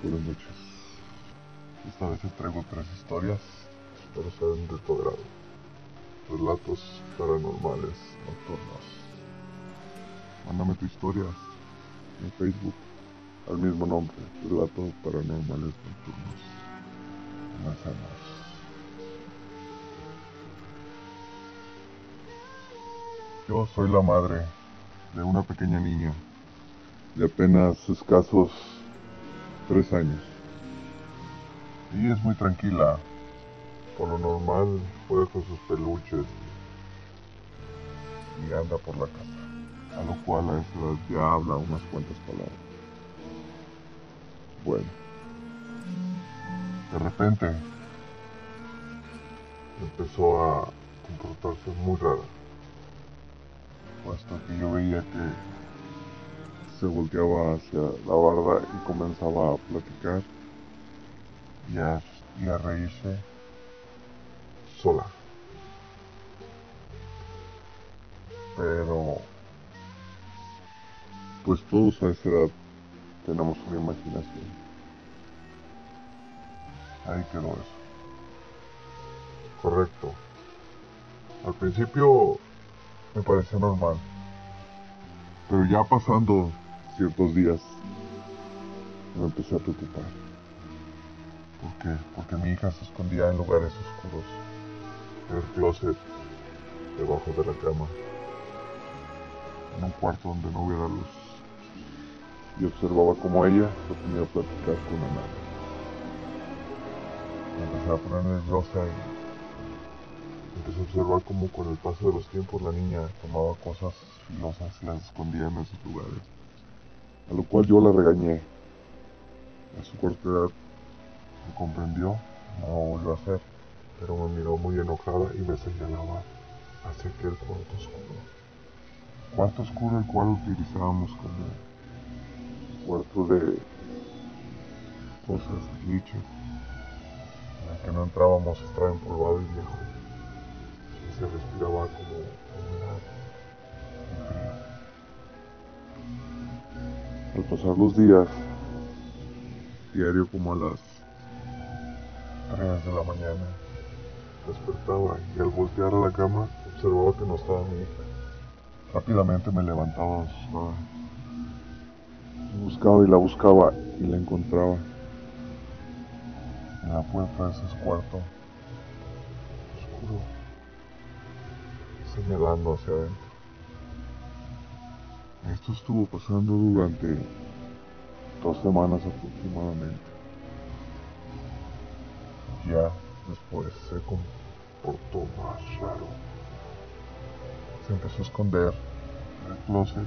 Buenas noches. Esta vez traigo tres historias. Espero sean de tu agrado. Relatos paranormales nocturnos. Mándame tu historia en Facebook al mismo nombre. Relatos paranormales nocturnos. Comencemos. Yo soy la madre de una pequeña niña de apenas escasos tres años. Ella es muy tranquila. Por lo normal juega con sus peluches y anda por la casa. A lo cual a edad ya habla unas cuantas palabras. Bueno. De repente empezó a comportarse muy rara. Puesto que yo veía que se volteaba hacia la barda y comenzaba a platicar y a, y reírse sola. Pero, pues todos a esa edad tenemos una imaginación. Ahí quedó eso. Correcto. Al principio me pareció normal. Pero ya pasando ciertos días me empecé a preocupar. ¿Por qué? Porque mi hija se escondía en lugares oscuros. En el closet, debajo de la cama. En un cuarto donde no hubiera luz. Y observaba como ella se ponía a platicar con una Me empecé a poner nerviosa y empecé a observar cómo con el paso de los tiempos la niña tomaba cosas filosas y las escondía en esos lugares. A lo cual yo la regañé. A su corta edad me comprendió, no volvió a hacer, pero me miró muy enojada y me señalaba hacia aquel cuarto oscuro. Cuarto oscuro el cual utilizábamos como cuarto de cosas, glitches, en el que no entrábamos, estaba empolvado y viejo. Y se respiraba como humedad Al pasar los días, diario como a las 3 de la mañana, despertaba y al voltear a la cama observaba que no estaba mi hija. Rápidamente me levantaba asustada. Buscaba y la buscaba y la encontraba. En la puerta de ese cuarto, oscuro, señalando hacia adentro. Esto estuvo pasando durante dos semanas aproximadamente. Ya después se comportó más raro. Se empezó a esconder en el closet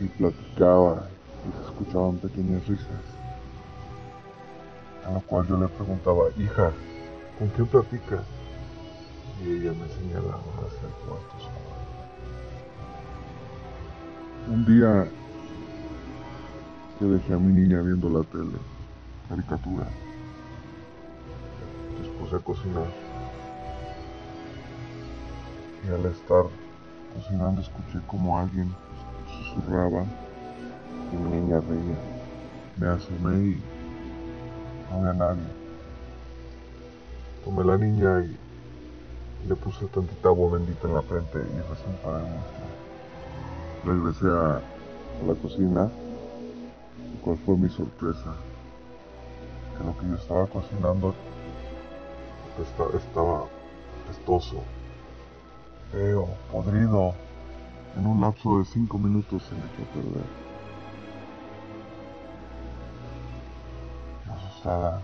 y platicaba y se escuchaban pequeñas risas. A lo cual yo le preguntaba, hija, ¿con quién platicas? Y ella me señalaba hacia el cuarto. Un día que dejé a mi niña viendo la tele, caricatura. Después de cocinar. Y al estar cocinando escuché como alguien susurraba y mi niña reía. Me asomé y no había nadie. Tomé la niña y le puse tantita agua bendita en la frente y recién para Regresé a, la cocina y cuál fue mi sorpresa. Que lo que yo estaba cocinando esta- estaba pestoso, feo, podrido. En un lapso de cinco minutos se me echó a perder. Asustada.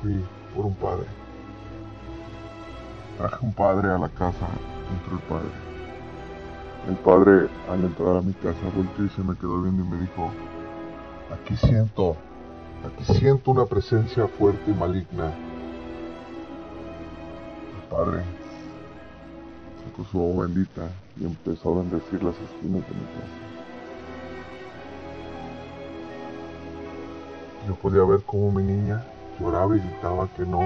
Fui por un padre. Traje un padre a la casa, entró el padre. El padre, al entrar a mi casa, volteó y se me quedó viendo y me dijo, aquí siento, aquí siento una presencia fuerte y maligna. El padre sacó su agua bendita y empezó a bendecir las esquinas de mi casa. Yo podía ver cómo mi niña lloraba y gritaba que no,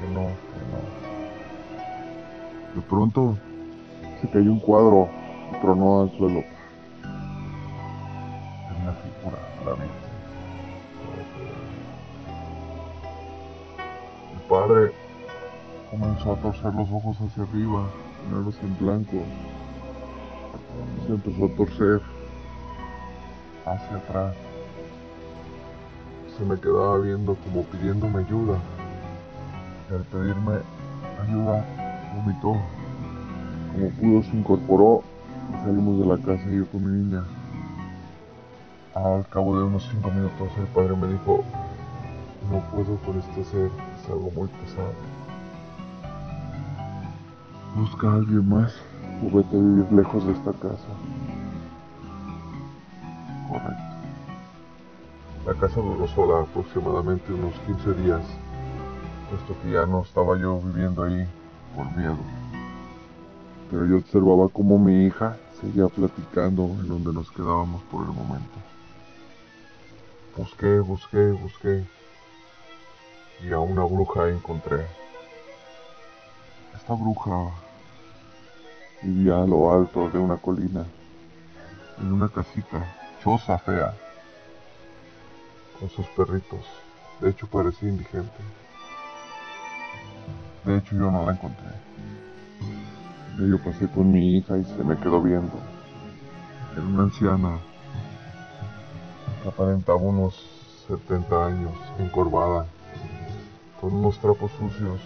que no, que no. De pronto se cayó un cuadro y tronó al suelo. pura, la Virgen. Mi padre comenzó a torcer los ojos hacia arriba, ponerlos en blanco. Se empezó a torcer hacia atrás. Se me quedaba viendo como pidiéndome ayuda. Al pedirme ayuda, vomitó. Como pudo, se incorporó y salimos de la casa yo con mi niña. Al cabo de unos cinco minutos el padre me dijo, no puedo con este ser, es algo muy pesado. Busca a alguien más o vete a vivir lejos de esta casa. Correcto. La casa duró sola aproximadamente unos 15 días, puesto que ya no estaba yo viviendo ahí por miedo. Pero yo observaba cómo mi hija seguía platicando en donde nos quedábamos por el momento. Busqué, busqué, busqué y a una bruja encontré. Esta bruja vivía a lo alto de una colina, en una casita, choza fea, con sus perritos. De hecho parecía indigente. De hecho yo no la encontré. Yo pasé con mi hija y se me quedó viendo. Era una anciana aparentaba unos 70 años, encorvada, con unos trapos sucios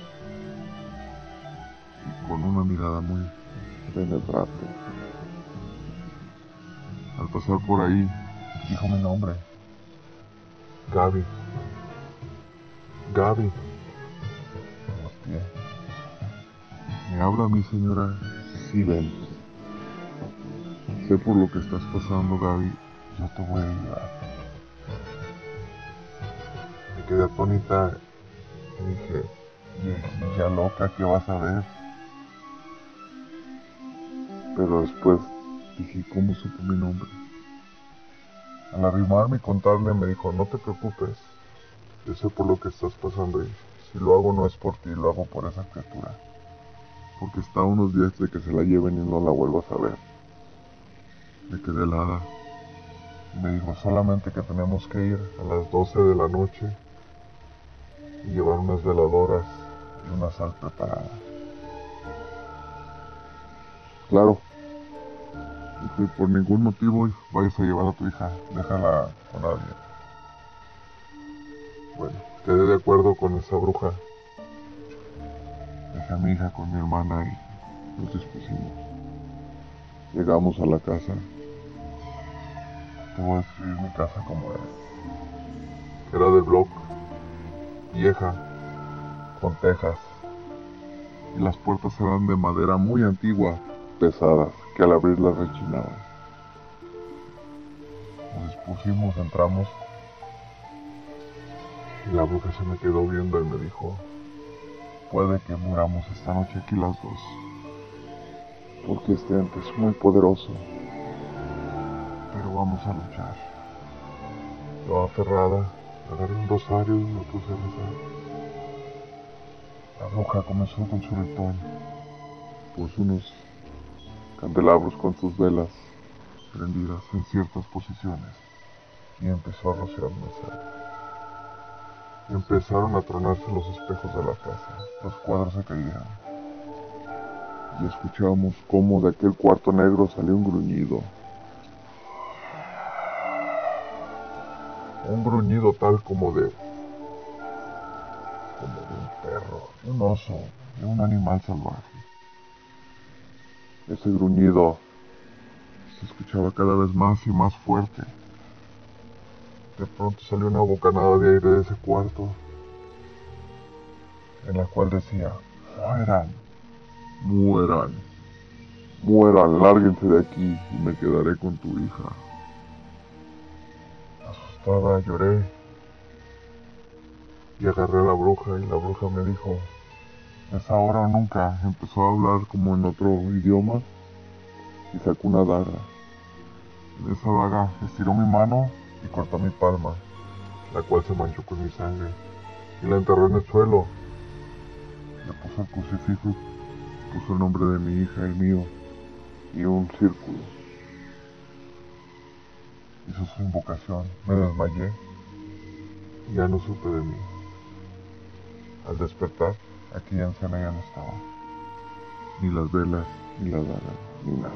y con una mirada muy penetrante. Al pasar por ahí, dijo mi nombre. Gaby. Gaby. Hostia. Me habla mi señora ven. Sé por lo que estás pasando, Gaby. Yo te voy a ayudar quedé atónita y dije, ya loca, ¿qué vas a ver? Pero después dije, ¿cómo supo mi nombre? Al arrimarme y contarle me dijo, no te preocupes, yo sé por lo que estás pasando y si lo hago no es por ti, lo hago por esa criatura. Porque está unos días de que se la lleven y no la vuelvo a saber. Me quedé helada. Me dijo solamente que tenemos que ir a las 12 de la noche y llevar unas veladoras y una sal preparada. Claro, y por ningún motivo vayas a llevar a tu hija, déjala con alguien. Bueno, quedé de acuerdo con esa bruja. Dejé a con mi hermana y nos dispusimos. Llegamos a la casa. Te voy a describir mi casa como era. Era de bloque vieja, con tejas, y las puertas eran de madera muy antigua, pesadas, que al abrirlas rechinaban. Nos dispusimos, entramos, y la bruja se me quedó viendo y me dijo, puede que muramos esta noche aquí las dos, porque este ente es muy poderoso, pero vamos a luchar. Yo aferrada, agarré un rosario y lo puse a rezar. La bruja comenzó con su ritual. Puso unos candelabros con sus velas prendidas en ciertas posiciones y empezó a rociarme sal. Empezaron a tronarse los espejos de la casa. Los cuadros se caían. Y escuchábamos cómo de aquel cuarto negro salió un gruñido un gruñido tal como de como de un perro, un oso, de un animal salvaje. Ese gruñido se escuchaba cada vez más y más fuerte. De pronto salió una bocanada de aire de ese cuarto, en la cual decía, mueran, mueran, mueran, lárguense de aquí y me quedaré con tu hija lloré y agarré a la bruja y la bruja me dijo, es ahora o nunca. Empezó a hablar como en otro idioma y sacó una daga. En esa daga estiró mi mano y cortó mi palma, la cual se manchó con mi sangre y la enterró en el suelo. Le puso el crucifijo, puso el nombre de mi hija y mío y un círculo. Hizo su invocación, me desmayé y ya no supe de mí. Al despertar, aquella anciana ya no estaba. Ni las velas, ni la daga, ni nada.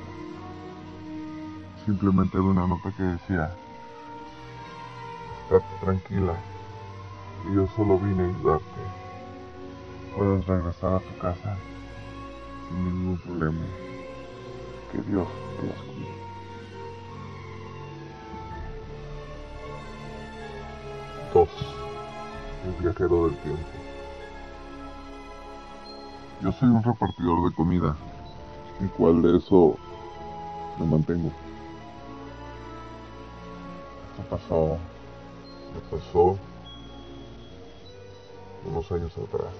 Simplemente había una nota que decía, estate tranquila, y yo solo vine a ayudarte. Puedes regresar a tu casa sin ningún problema. Que Dios te las cuide. Dos. El viajero del tiempo. Yo soy un repartidor de comida, el cual de eso me mantengo. Esto pasó, me pasó unos años atrás.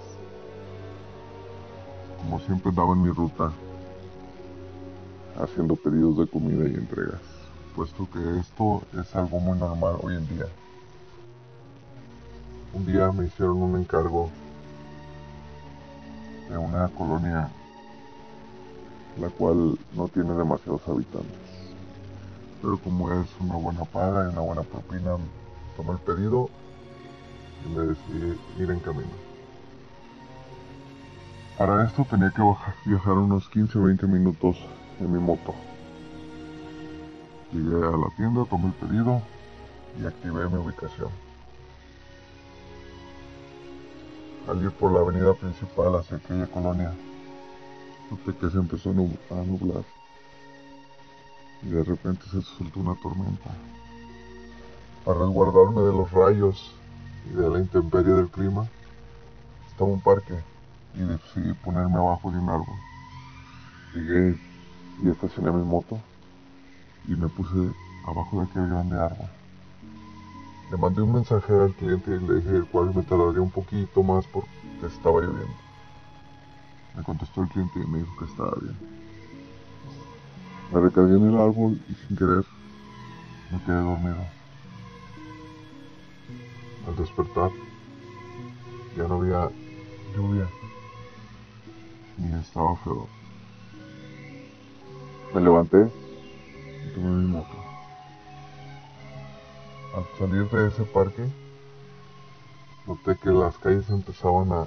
Como siempre andaba en mi ruta, haciendo pedidos de comida y entregas, puesto que esto es algo muy normal hoy en día. Un día me hicieron un encargo de una colonia la cual no tiene demasiados habitantes. Pero como es una buena paga y una buena propina, tomé el pedido y me decidí ir en camino. Para esto tenía que viajar unos 15 o 20 minutos en mi moto. Llegué a la tienda, tomé el pedido y activé mi ubicación. Al ir por la avenida principal hacia aquella colonia, noté que se empezó a nublar y de repente se soltó una tormenta. Para resguardarme de los rayos y de la intemperie del clima, estaba un parque y decidí ponerme abajo de un árbol. Llegué y estacioné mi moto y me puse abajo de aquel grande árbol. Le mandé un mensaje al cliente y le dije el cual me tardaría un poquito más porque estaba lloviendo. Me contestó el cliente y me dijo que estaba bien. Me recargué en el árbol y sin querer me quedé dormido. Al despertar ya no había lluvia ni estaba feo. Me levanté y tomé mi moto. Al salir de ese parque, noté que las calles empezaban a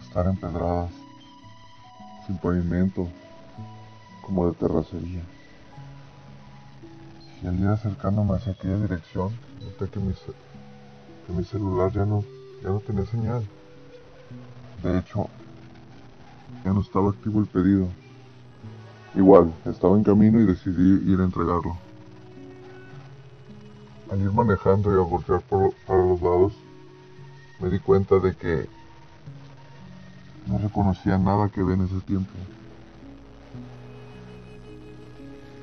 estar empedradas, sin pavimento, como de terracería. Y al ir acercándome hacia aquella dirección, noté que mi, que mi celular ya no, ya no tenía señal. De hecho, ya no estaba activo el pedido. Igual, estaba en camino y decidí ir a entregarlo. Al ir manejando y al voltear por, para los lados, me di cuenta de que no reconocía nada que ve en ese tiempo.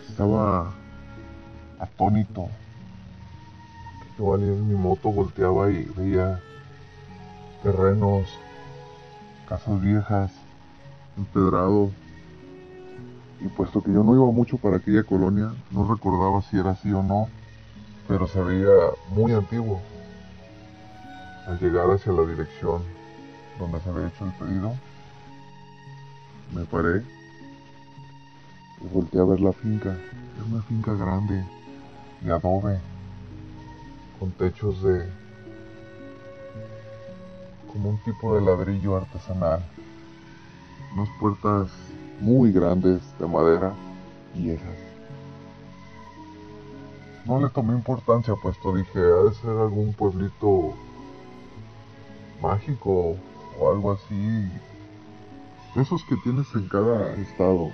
Estaba atónito. Yo al en mi moto volteaba y veía terrenos, casas viejas, empedrado. Y puesto que yo no iba mucho para aquella colonia, no recordaba si era así o no, pero se veía muy antiguo. Al llegar hacia la dirección donde se había hecho el pedido, me paré y volteé a ver la finca. Era una finca grande, de adobe, con techos de como un tipo de ladrillo artesanal. Unas puertas muy grandes de madera, viejas. No le tomé importancia, puesto dije, ha de ser algún pueblito mágico o algo así. Esos que tienes en cada estado.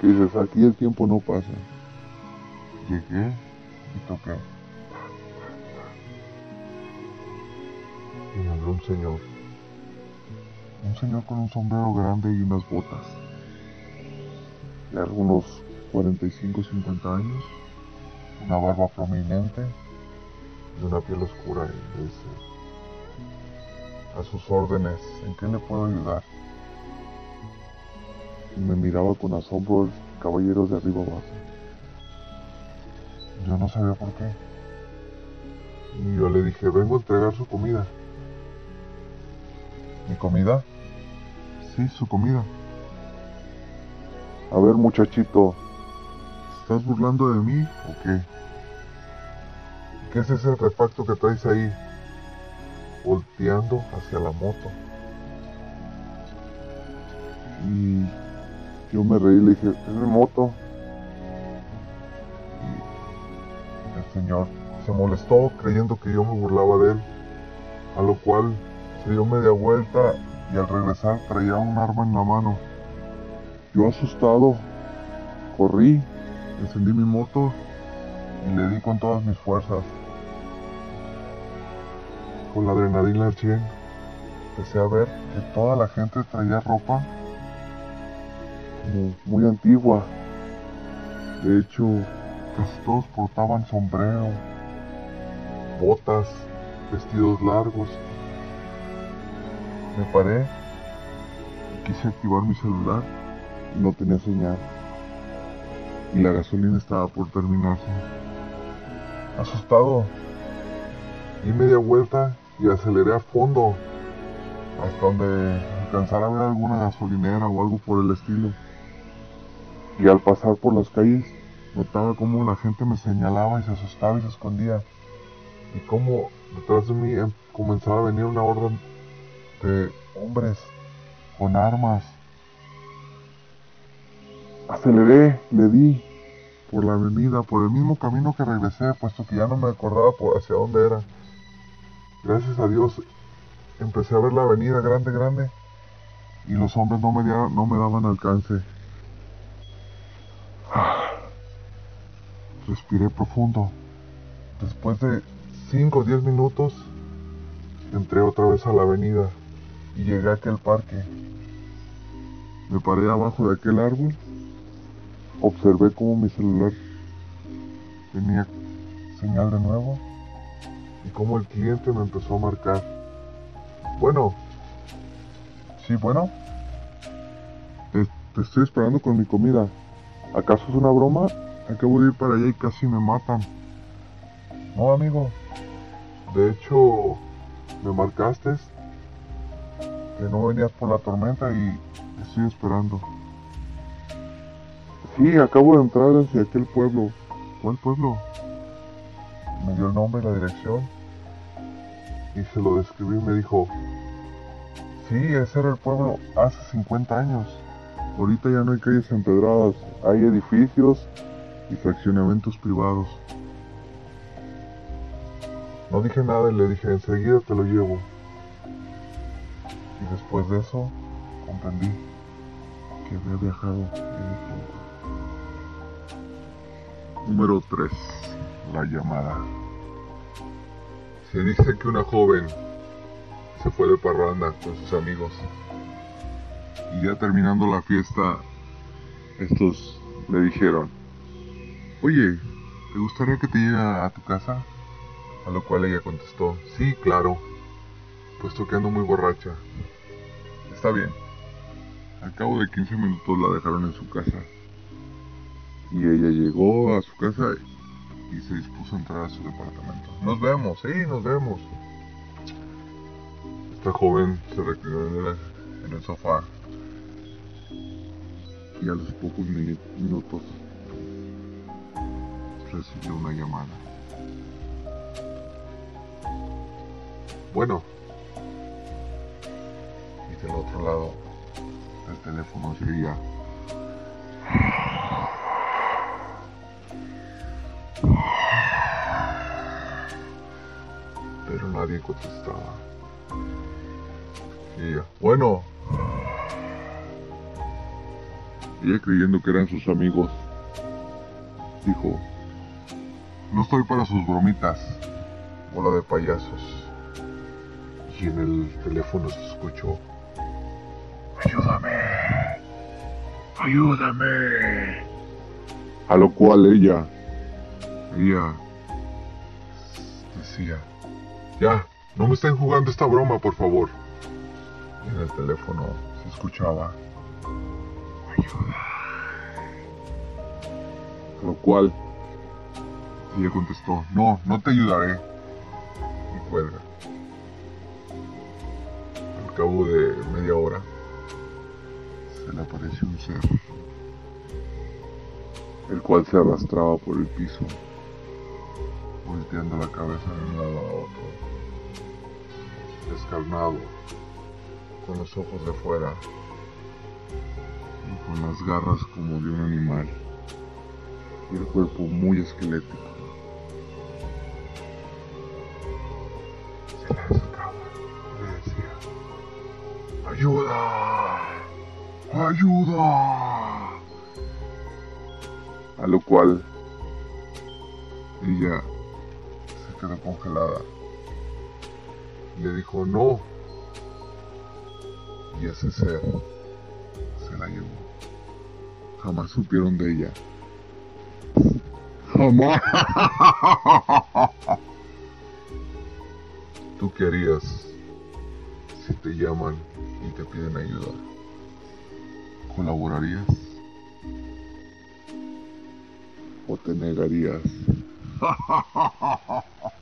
Que dices, aquí el tiempo no pasa. Llegué y toqué. Y me habló un señor. Un señor con un sombrero grande y unas botas. De algunos 45 50 años. Una barba prominente y una piel oscura. Y a sus órdenes, ¿en qué le puedo ayudar? Y me miraba con asombro el caballero de arriba abajo. Yo no sabía por qué. Y yo le dije, vengo a entregar su comida. ¿Mi comida? Sí, su comida. A ver, muchachito, ¿estás burlando de mí o qué? ¿Qué es ese artefacto que traes ahí? Volteando hacia la moto. Y yo me reí y le dije, es mi moto. Se molestó creyendo que yo me burlaba de él, a lo cual se dio media vuelta y al regresar traía un arma en la mano. Yo asustado, corrí, encendí mi moto y le di con todas mis fuerzas. Con la adrenalina al 100, empecé a ver que toda la gente traía ropa muy antigua. De hecho, casi todos portaban sombrero, botas, vestidos largos. Me paré quise activar mi celular y no tenía señal. Y la gasolina estaba por terminarse. Asustado, di media vuelta y aceleré a fondo hasta donde alcanzara a ver alguna gasolinera o algo por el estilo. Y al pasar por las calles, notaba cómo la gente me señalaba y se asustaba y se escondía. Y cómo detrás de mí em- comenzaba a venir una orden de hombres con armas. Aceleré, le di por la avenida, por el mismo camino que regresé, puesto que ya no me acordaba por hacia dónde era. Gracias a Dios empecé a ver la avenida grande, grande, y los hombres no me, no me daban alcance. Respiré profundo. Después de 5 o 10 minutos, entré otra vez a la avenida y llegué a aquel parque. Me paré abajo de aquel árbol, observé cómo mi celular tenía señal de nuevo y cómo el cliente me empezó a marcar. Bueno, sí, bueno, te, te estoy esperando con mi comida. ¿Acaso es una broma? Acabo de ir para allá y casi me matan. No, amigo. De hecho, me marcaste que no venías por la tormenta y estoy esperando. Sí, acabo de entrar hacia aquel pueblo. ¿Cuál pueblo? Me dio el nombre y la dirección. Y se lo describí y me dijo, sí, ese era el pueblo hace 50 años. Ahorita ya no hay calles empedradas, hay edificios y fraccionamientos privados. No dije nada y le dije, enseguida te lo llevo. Y después de eso, comprendí que había viajado en el tiempo. Número 3. La llamada. Se dice que una joven se fue de parranda con sus amigos. Y ya terminando la fiesta, estos le dijeron, oye, ¿te gustaría que te lleve a tu casa? A lo cual ella contestó, sí, claro, puesto que ando muy borracha. Está bien. Al cabo de 15 minutos la dejaron en su casa. Y ella llegó a su casa y se dispuso a entrar a su departamento. Nos vemos, sí, nos vemos. Esta joven se reclinó en el, sofá. Y a los pocos minutos recibió una llamada. Bueno. Y del otro lado del teléfono se. Pero nadie contestaba. Y ella, bueno. Ella creyendo que eran sus amigos, dijo, no estoy para sus bromitas, bola de payasos. Y en el teléfono se escuchó, ayúdame, ayúdame. A lo cual ella, ella decía, ya, no me estén jugando esta broma, por favor. Y en el teléfono se escuchaba, ayuda. A lo cual ella contestó, no, no te ayudaré. Y cuelga. Al cabo de media hora, se le apareció un ser, el cual se arrastraba por el piso, volteando la cabeza de un lado a otro, descarnado, con los ojos de fuera y con las garras como de un animal y el cuerpo muy esquelético. ¡Ayuda! A lo cual ella se quedó congelada. Le dijo no. Y ese ser se la llevó. Jamás supieron de ella. Jamás. ¿Tú qué harías si te llaman y te piden ayuda? ¿Colaborarías? ¿O te negarías?